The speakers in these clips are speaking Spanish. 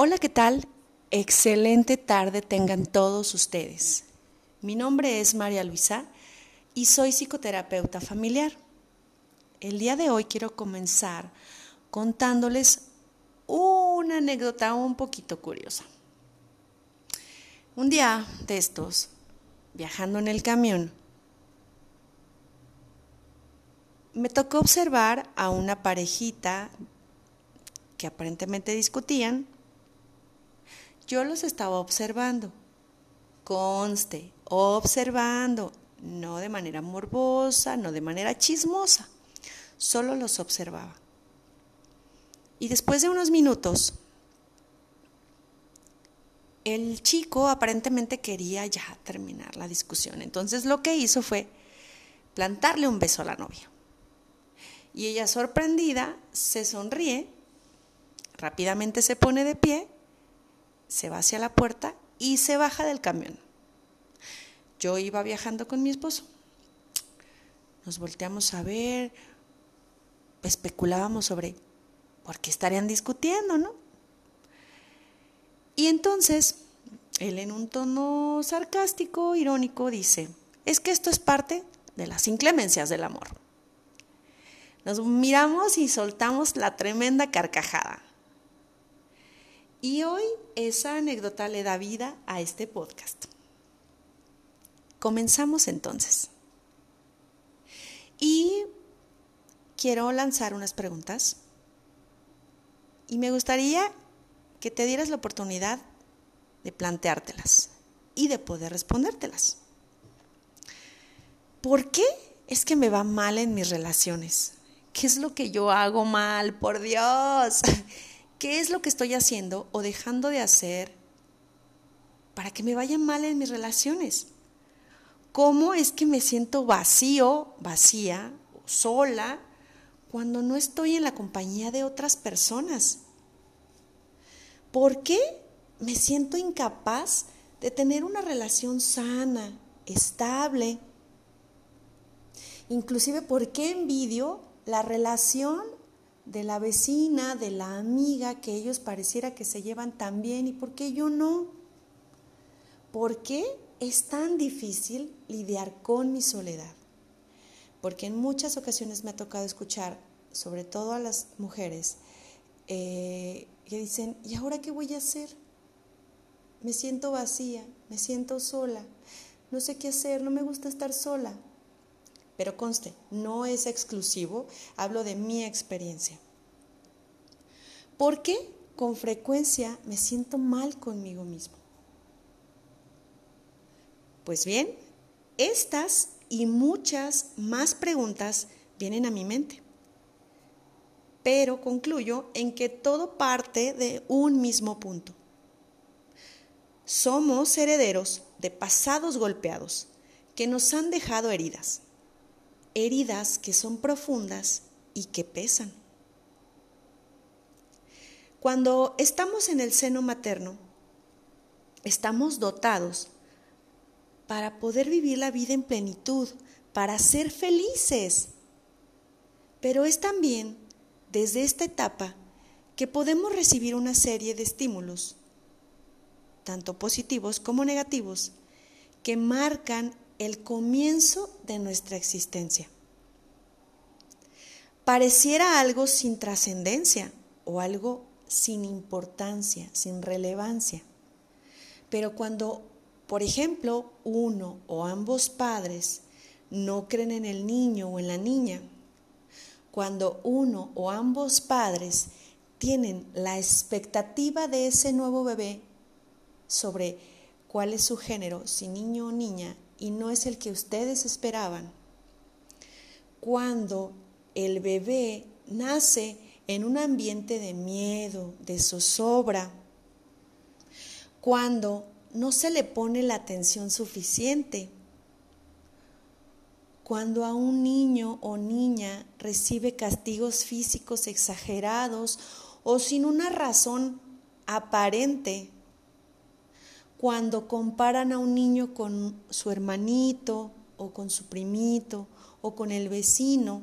Hola, ¿qué tal? Excelente tarde tengan todos ustedes. Mi nombre es María Luisa y soy psicoterapeuta familiar. El día de hoy quiero comenzar contándoles una anécdota un poquito curiosa. Un día de estos, viajando en el camión, me tocó observar a una parejita que aparentemente discutían yo los estaba observando. Conste, observando, no de manera morbosa, no de manera chismosa, solo los observaba. Y después de unos minutos, el chico aparentemente quería ya terminar la discusión. Entonces lo que hizo fue plantarle un beso a la novia. Y ella sorprendida se sonríe, rápidamente se pone de pie se va hacia la puerta y se baja del camión. Yo iba viajando con mi esposo. Nos volteamos a ver, especulábamos sobre por qué estarían discutiendo, ¿no? Y entonces, él en un tono sarcástico, irónico, dice, es que esto es parte de las inclemencias del amor. Nos miramos y soltamos la tremenda carcajada. Y hoy esa anécdota le da vida a este podcast. Comenzamos entonces. Y quiero lanzar unas preguntas. Y me gustaría que te dieras la oportunidad de planteártelas y de poder respondértelas. ¿Por qué es que me va mal en mis relaciones? ¿Qué es lo que yo hago mal? Por Dios. ¿Qué es lo que estoy haciendo o dejando de hacer para que me vaya mal en mis relaciones? ¿Cómo es que me siento vacío, vacía, sola, cuando no estoy en la compañía de otras personas? ¿Por qué me siento incapaz de tener una relación sana, estable? Inclusive, ¿por qué envidio la relación de la vecina, de la amiga, que ellos pareciera que se llevan tan bien y por qué yo no. ¿Por qué es tan difícil lidiar con mi soledad? Porque en muchas ocasiones me ha tocado escuchar, sobre todo a las mujeres, eh, que dicen, ¿y ahora qué voy a hacer? Me siento vacía, me siento sola, no sé qué hacer, no me gusta estar sola. Pero conste, no es exclusivo, hablo de mi experiencia. ¿Por qué con frecuencia me siento mal conmigo mismo? Pues bien, estas y muchas más preguntas vienen a mi mente. Pero concluyo en que todo parte de un mismo punto. Somos herederos de pasados golpeados que nos han dejado heridas heridas que son profundas y que pesan. Cuando estamos en el seno materno, estamos dotados para poder vivir la vida en plenitud, para ser felices. Pero es también desde esta etapa que podemos recibir una serie de estímulos, tanto positivos como negativos, que marcan el comienzo de nuestra existencia. Pareciera algo sin trascendencia o algo sin importancia, sin relevancia. Pero cuando, por ejemplo, uno o ambos padres no creen en el niño o en la niña, cuando uno o ambos padres tienen la expectativa de ese nuevo bebé sobre cuál es su género, si niño o niña, y no es el que ustedes esperaban. Cuando el bebé nace en un ambiente de miedo, de zozobra, cuando no se le pone la atención suficiente, cuando a un niño o niña recibe castigos físicos exagerados o sin una razón aparente cuando comparan a un niño con su hermanito o con su primito o con el vecino,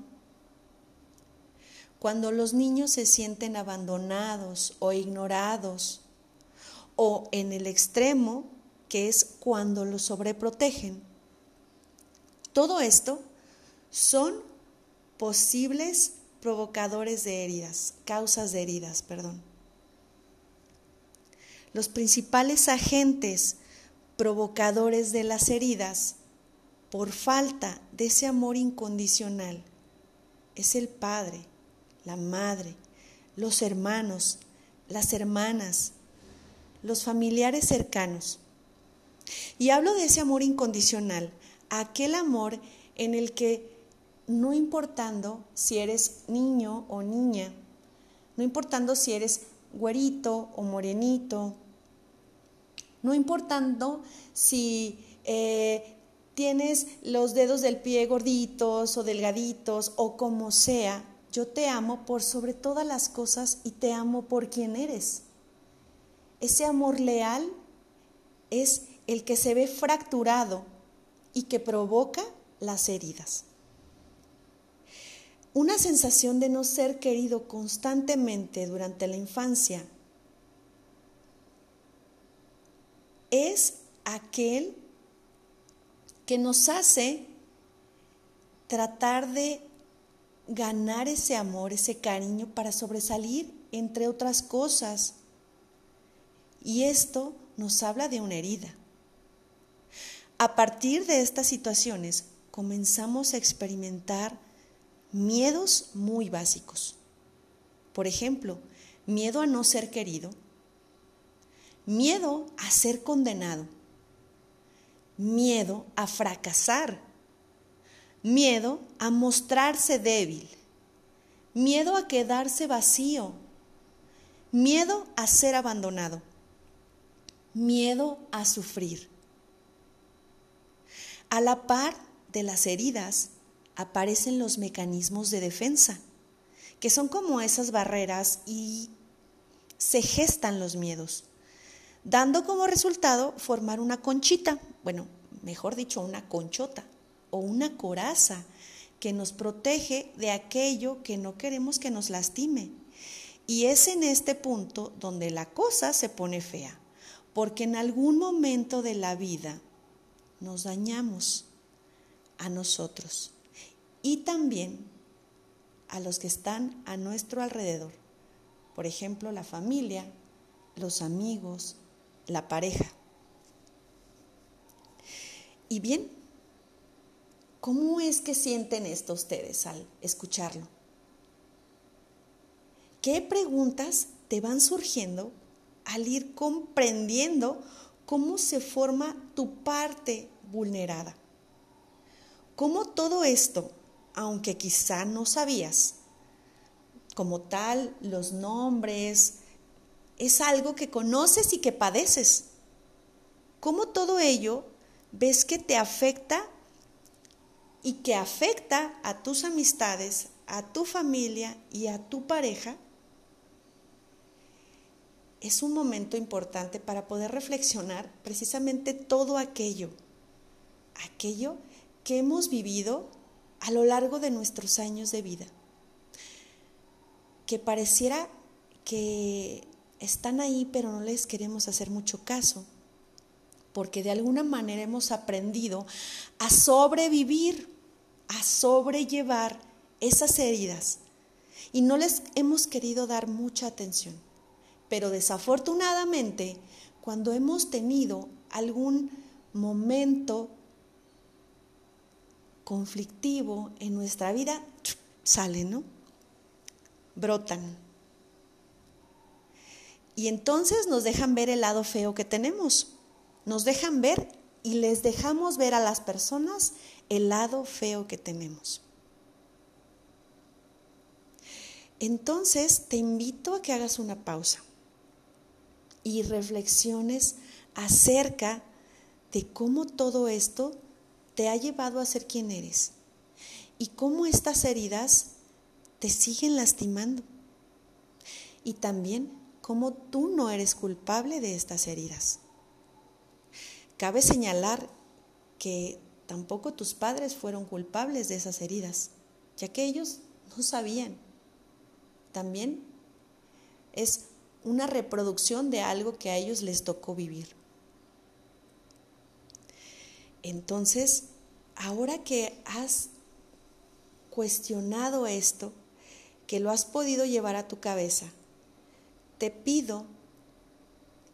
cuando los niños se sienten abandonados o ignorados o en el extremo, que es cuando lo sobreprotegen. Todo esto son posibles provocadores de heridas, causas de heridas, perdón. Los principales agentes provocadores de las heridas por falta de ese amor incondicional es el padre, la madre, los hermanos, las hermanas, los familiares cercanos. Y hablo de ese amor incondicional, aquel amor en el que no importando si eres niño o niña, no importando si eres güerito o morenito, no importando si eh, tienes los dedos del pie gorditos o delgaditos o como sea, yo te amo por sobre todas las cosas y te amo por quien eres. Ese amor leal es el que se ve fracturado y que provoca las heridas. Una sensación de no ser querido constantemente durante la infancia es aquel que nos hace tratar de ganar ese amor, ese cariño para sobresalir, entre otras cosas. Y esto nos habla de una herida. A partir de estas situaciones comenzamos a experimentar miedos muy básicos. Por ejemplo, miedo a no ser querido, miedo a ser condenado, miedo a fracasar, miedo a mostrarse débil, miedo a quedarse vacío, miedo a ser abandonado, miedo a sufrir. A la par de las heridas aparecen los mecanismos de defensa, que son como esas barreras y se gestan los miedos, dando como resultado formar una conchita, bueno, mejor dicho, una conchota o una coraza que nos protege de aquello que no queremos que nos lastime. Y es en este punto donde la cosa se pone fea, porque en algún momento de la vida nos dañamos a nosotros y también a los que están a nuestro alrededor. Por ejemplo, la familia, los amigos, la pareja. Y bien, ¿cómo es que sienten esto ustedes al escucharlo? ¿Qué preguntas te van surgiendo al ir comprendiendo cómo se forma tu parte vulnerada? ¿Cómo todo esto aunque quizá no sabías. Como tal, los nombres es algo que conoces y que padeces. ¿Cómo todo ello ves que te afecta y que afecta a tus amistades, a tu familia y a tu pareja? Es un momento importante para poder reflexionar precisamente todo aquello, aquello que hemos vivido a lo largo de nuestros años de vida, que pareciera que están ahí pero no les queremos hacer mucho caso, porque de alguna manera hemos aprendido a sobrevivir, a sobrellevar esas heridas y no les hemos querido dar mucha atención. Pero desafortunadamente, cuando hemos tenido algún momento conflictivo en nuestra vida, salen, ¿no? Brotan. Y entonces nos dejan ver el lado feo que tenemos. Nos dejan ver y les dejamos ver a las personas el lado feo que tenemos. Entonces te invito a que hagas una pausa y reflexiones acerca de cómo todo esto te ha llevado a ser quien eres y cómo estas heridas te siguen lastimando. Y también cómo tú no eres culpable de estas heridas. Cabe señalar que tampoco tus padres fueron culpables de esas heridas, ya que ellos no sabían. También es una reproducción de algo que a ellos les tocó vivir. Entonces, ahora que has cuestionado esto, que lo has podido llevar a tu cabeza, te pido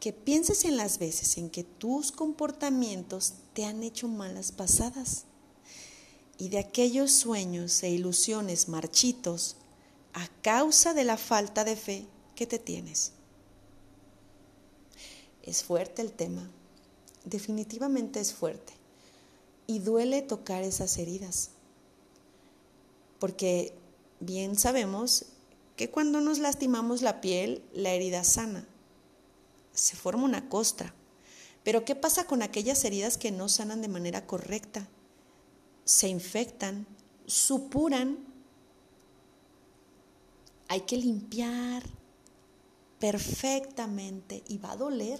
que pienses en las veces en que tus comportamientos te han hecho malas pasadas y de aquellos sueños e ilusiones marchitos a causa de la falta de fe que te tienes. Es fuerte el tema, definitivamente es fuerte y duele tocar esas heridas, porque bien sabemos que cuando nos lastimamos la piel, la herida sana, se forma una costra. Pero ¿qué pasa con aquellas heridas que no sanan de manera correcta? Se infectan, supuran. Hay que limpiar perfectamente y va a doler.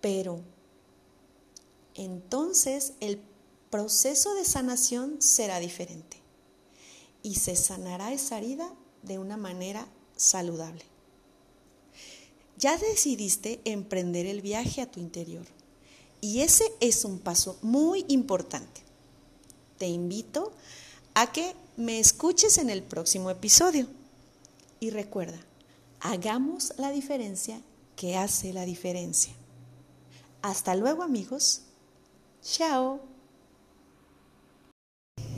Pero entonces el proceso de sanación será diferente y se sanará esa herida de una manera saludable. Ya decidiste emprender el viaje a tu interior y ese es un paso muy importante. Te invito a que me escuches en el próximo episodio y recuerda, hagamos la diferencia que hace la diferencia. Hasta luego amigos. Chao.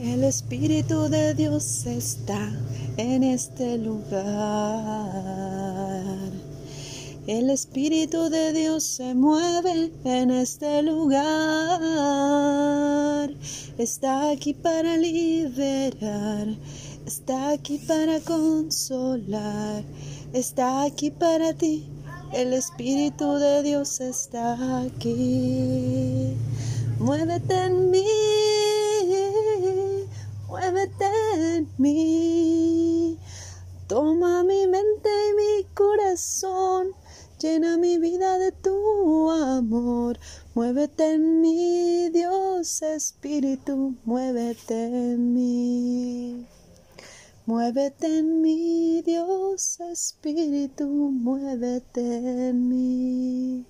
El Espíritu de Dios está en este lugar. El Espíritu de Dios se mueve en este lugar. Está aquí para liberar. Está aquí para consolar. Está aquí para ti. El Espíritu de Dios está aquí. Muévete en mí. Muévete mí. Toma mi mente y mi corazón Llena mi vida de tu amor. Muévete en mí, Dios Espíritu, muévete en mí. Muévete en mí, Dios Espíritu, muévete en mí.